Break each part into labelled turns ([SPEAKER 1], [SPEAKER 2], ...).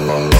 [SPEAKER 1] tumbling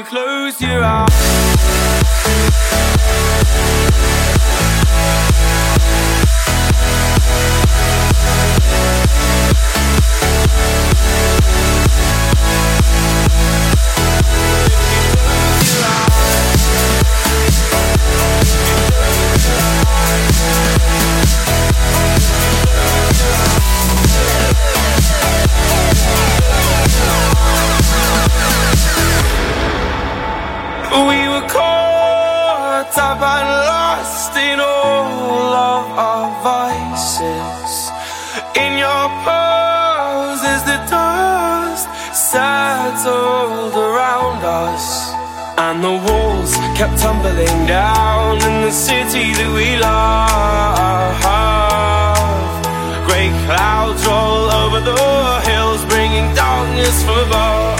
[SPEAKER 2] You close your eyes We were caught up and lost in all of our vices. In your pose as the dust settled around us. And the walls kept tumbling down in the city that we love. Great clouds roll over the hills, bringing darkness from above.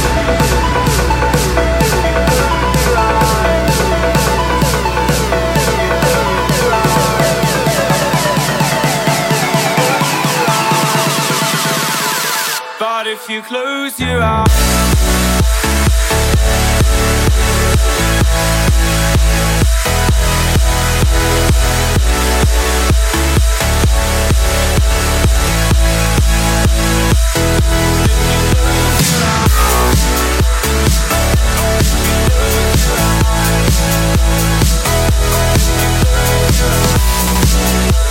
[SPEAKER 2] Close your eyes. But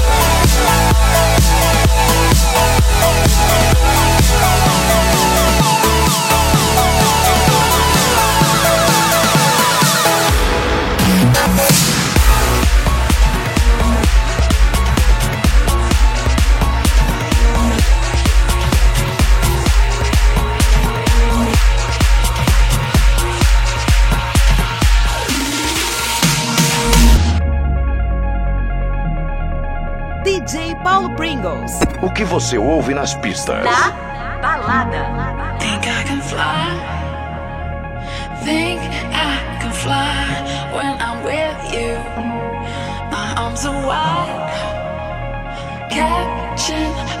[SPEAKER 3] você ouve nas pistas?
[SPEAKER 4] Na balada.
[SPEAKER 5] Think I can fly. Think I can fly when I'm with you. My arms are wide, catching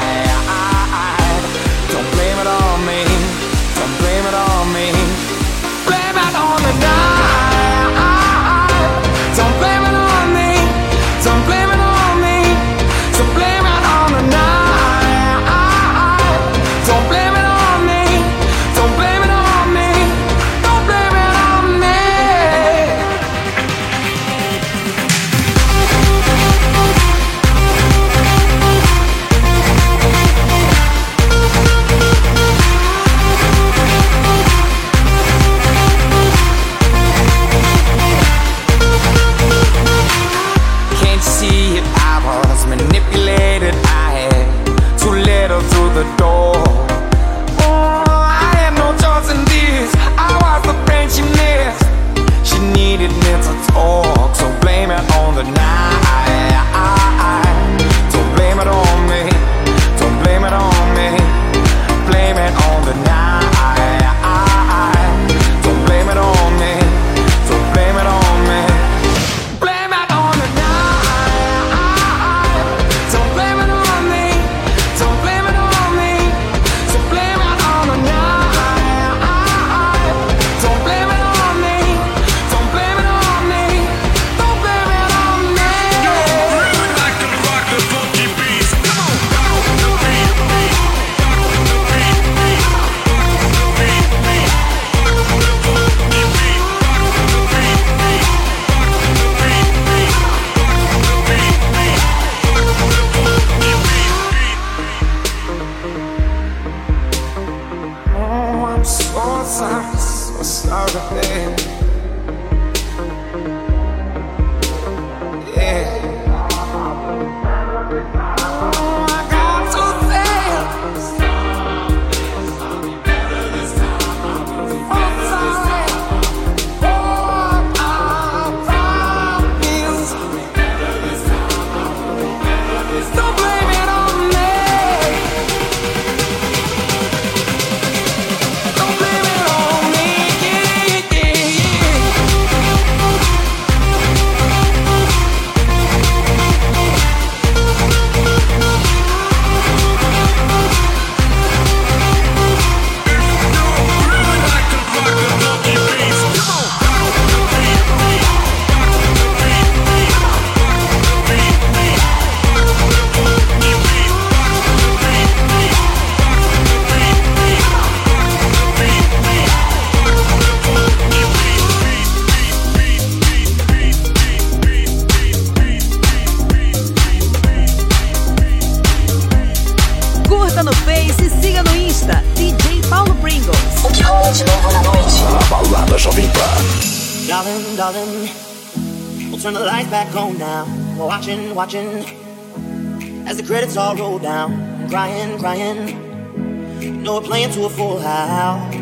[SPEAKER 6] As the credits all roll down, I'm crying, crying. You no, know we're playing to a full house,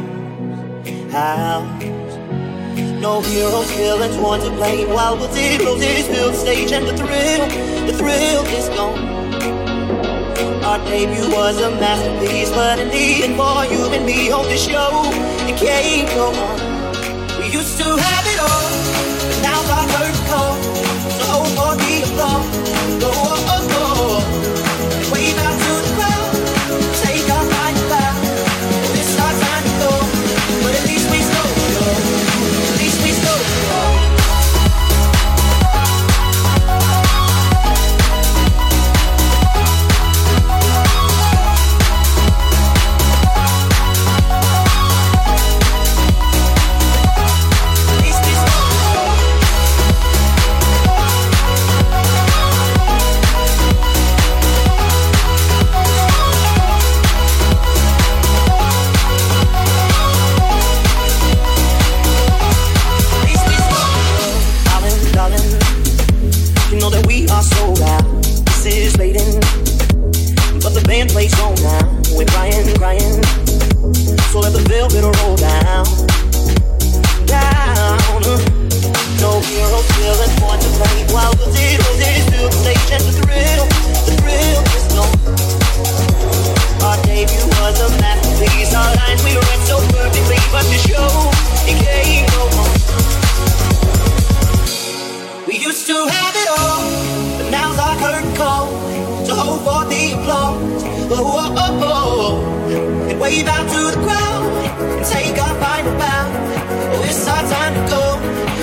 [SPEAKER 6] house. No heroes, villains, one to blame. While we'll roses, is built stage, and the thrill, the thrill is gone. Our debut was a masterpiece, but in the end, for you and me on the show, it can't go on. We used to have it all first call. So don't be. Go on.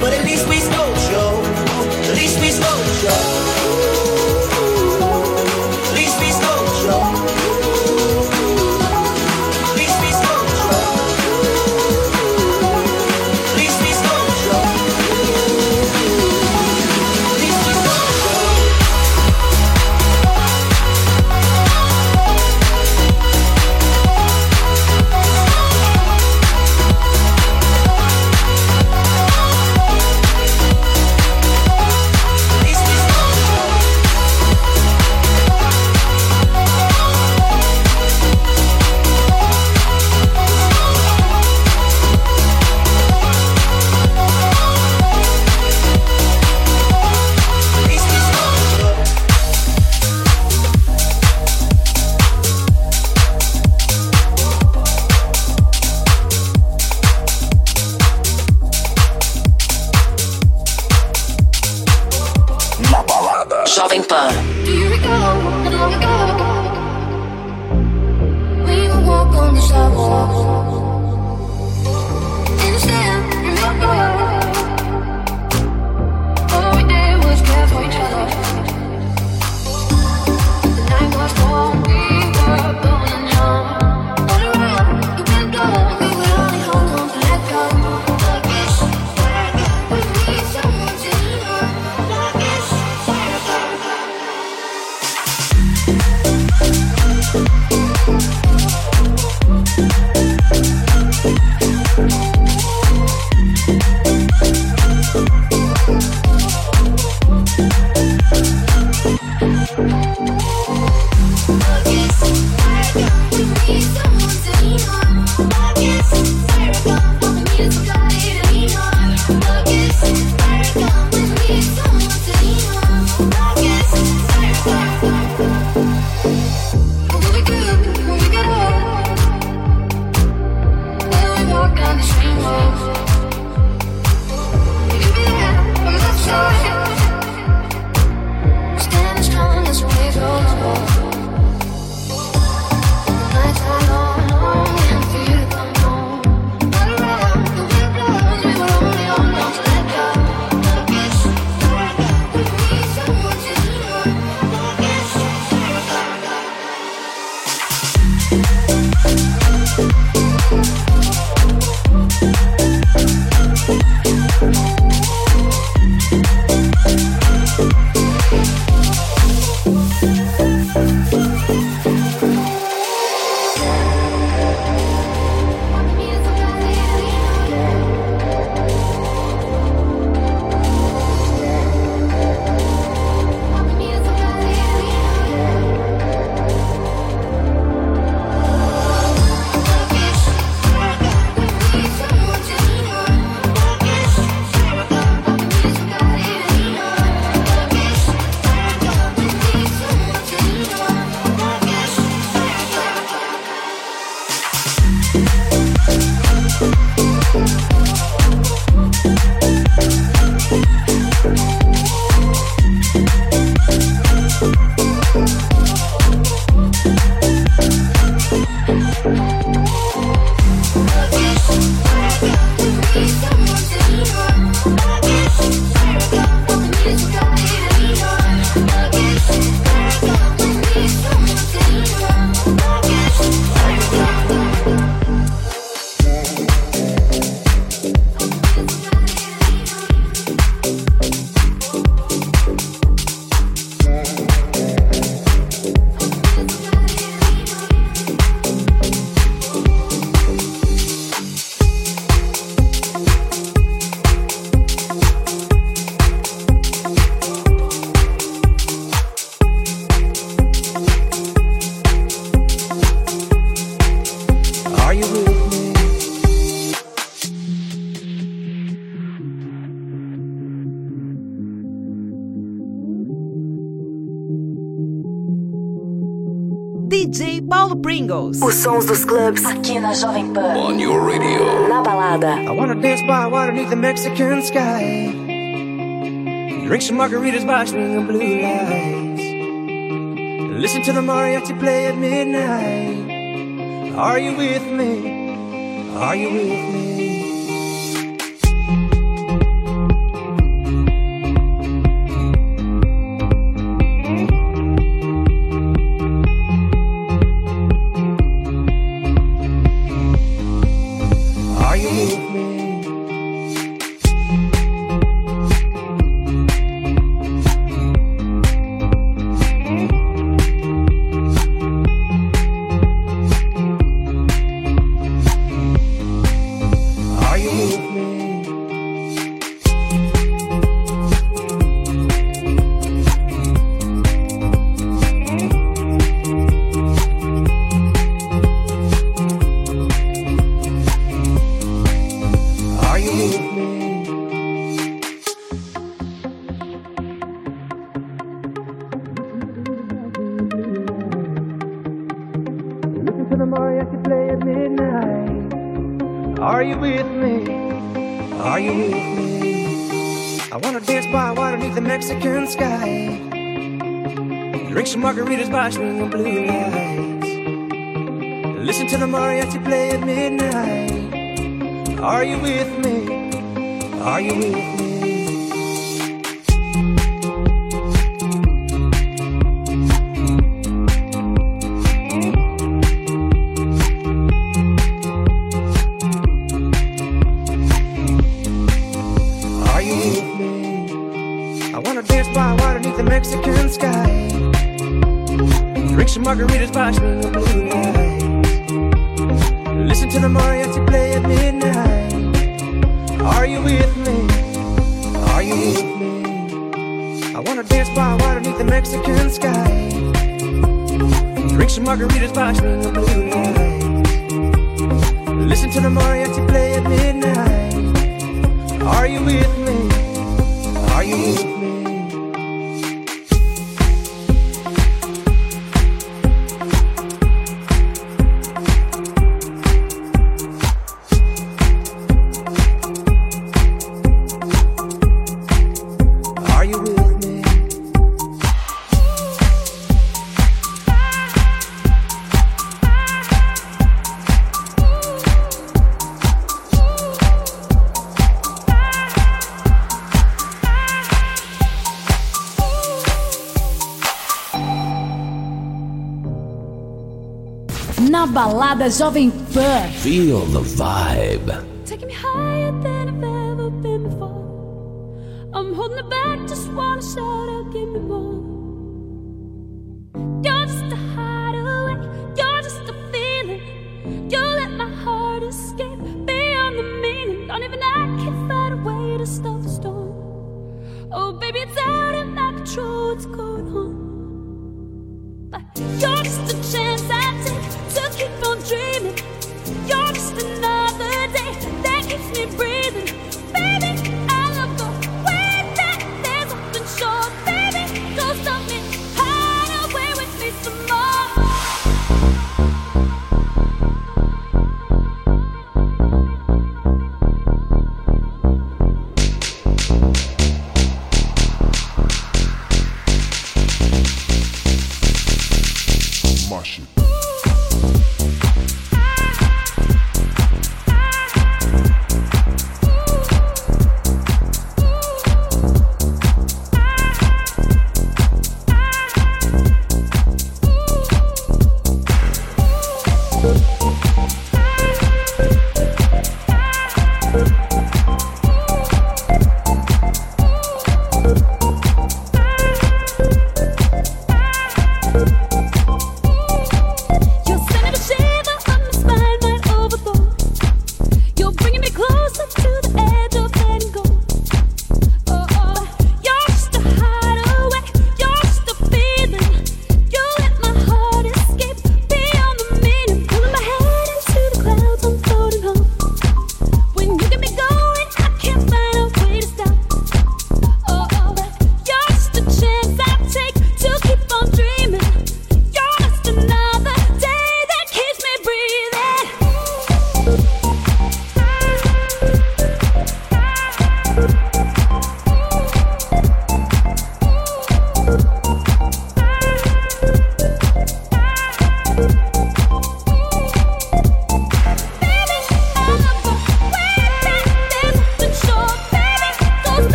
[SPEAKER 6] but
[SPEAKER 7] at least we stole
[SPEAKER 8] Os sons dos clubes aqui na Jovem Pan.
[SPEAKER 3] On your radio.
[SPEAKER 8] Na balada.
[SPEAKER 9] I wanna dance by water beneath the Mexican sky. Drink some margaritas by string of blue lights. Listen to the mariachi play at midnight. Are you with me? Are you with me? baixo, nenhum blue some margaritas by on the moonlight. Listen to the mariachi play at midnight. Are you with me? Are you with me?
[SPEAKER 5] as of
[SPEAKER 1] in. Feel the vibe. Moshing.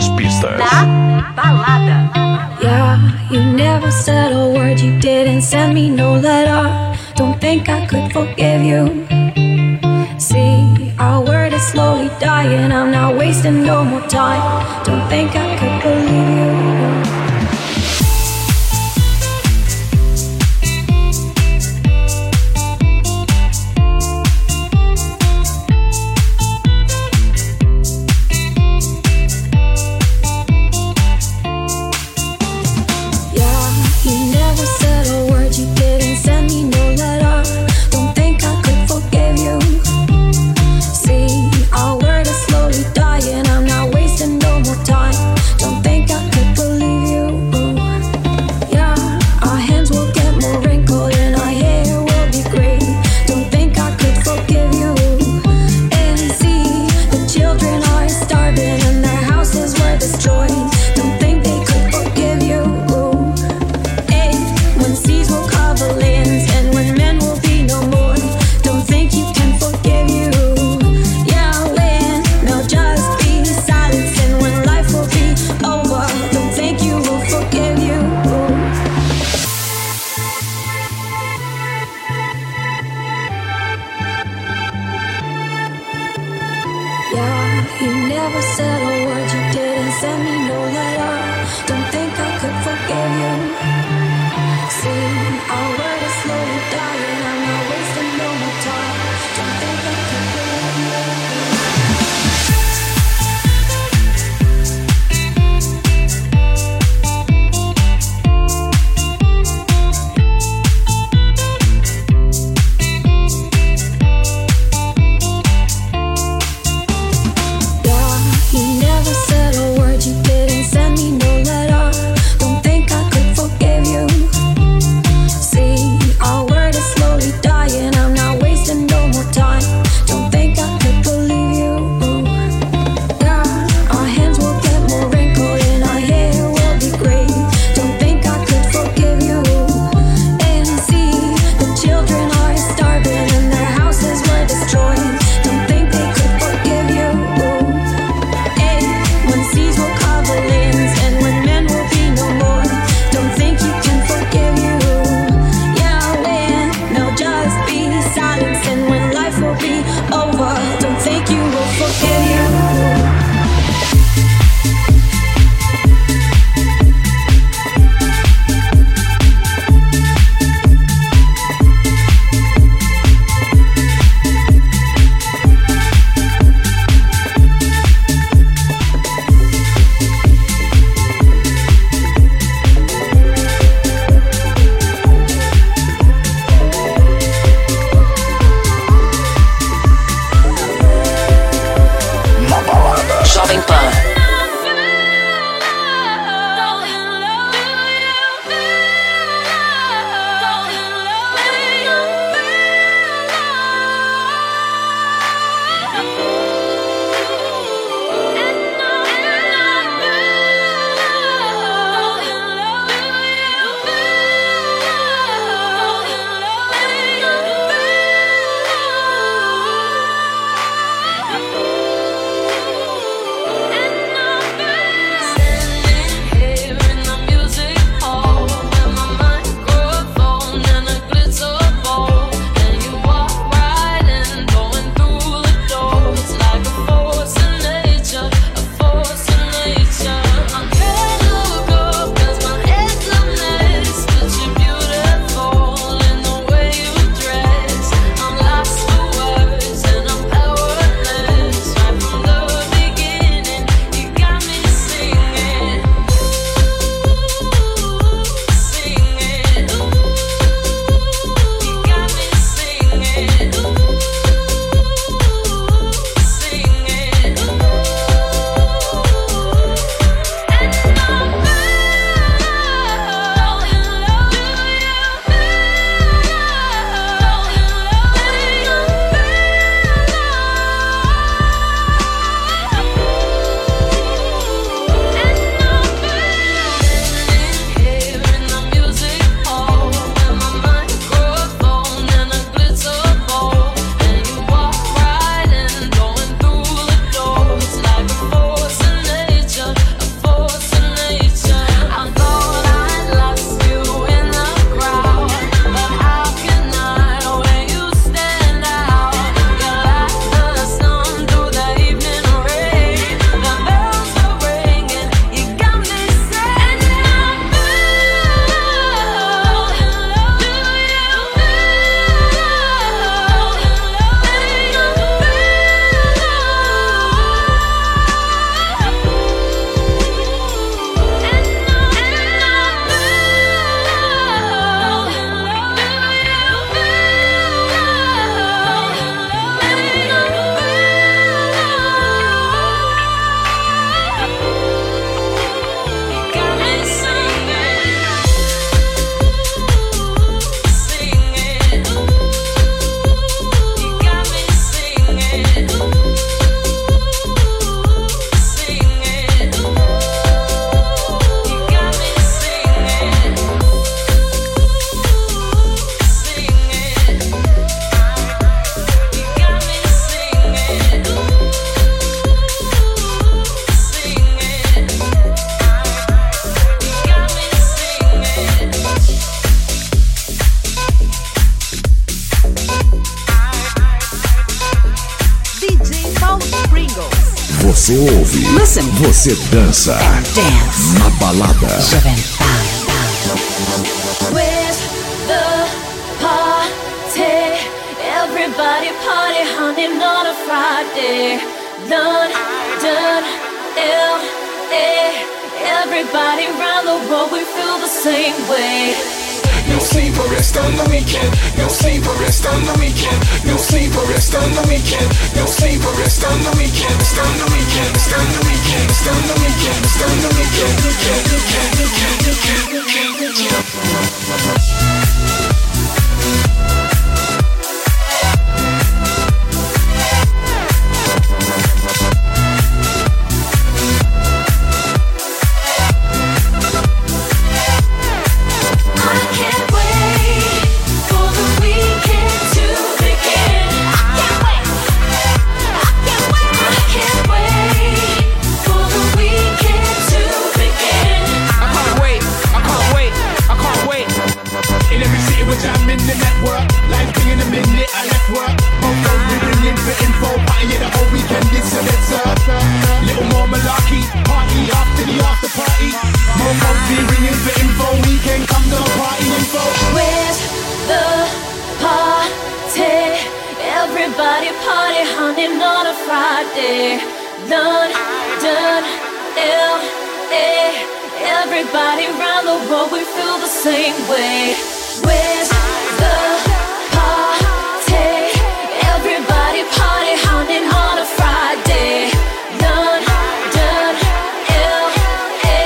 [SPEAKER 10] las pistas.
[SPEAKER 11] Você dança.
[SPEAKER 4] Dance.
[SPEAKER 11] Na balada.
[SPEAKER 4] Jovem
[SPEAKER 5] Where's the party? Everybody party, honey, on a Friday. London, L.A. Everybody around the world, we feel the same way.
[SPEAKER 12] Sleep or rest on the weekend. No sleep or rest on the weekend. No sleep or rest on the weekend. No sleep or rest on the weekend. Rest on the weekend. Rest on the weekend. Rest on the weekend. Rest on the weekend. Weekend. Weekend. Weekend. Weekend. Weekend. Weekend.
[SPEAKER 5] Everybody around the world, we feel the same way. Where's the party? Everybody party, on a Friday. London, L.A.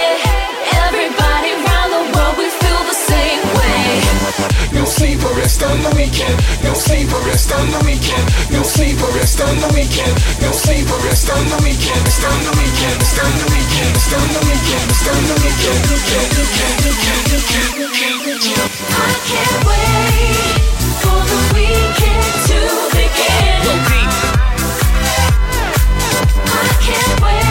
[SPEAKER 5] Everybody the world, we feel the same way.
[SPEAKER 12] No sleep or rest on the weekend. No sleep or rest on the weekend. No sleep or rest on the weekend. No sleep or rest on the weekend. Rest on the weekend. Rest on the weekend. Rest on the weekend. Rest on the weekend. Weekend. Weekend. Weekend. Weekend. Weekend. Weekend.
[SPEAKER 5] I can't wait for the weekend to begin. I can't wait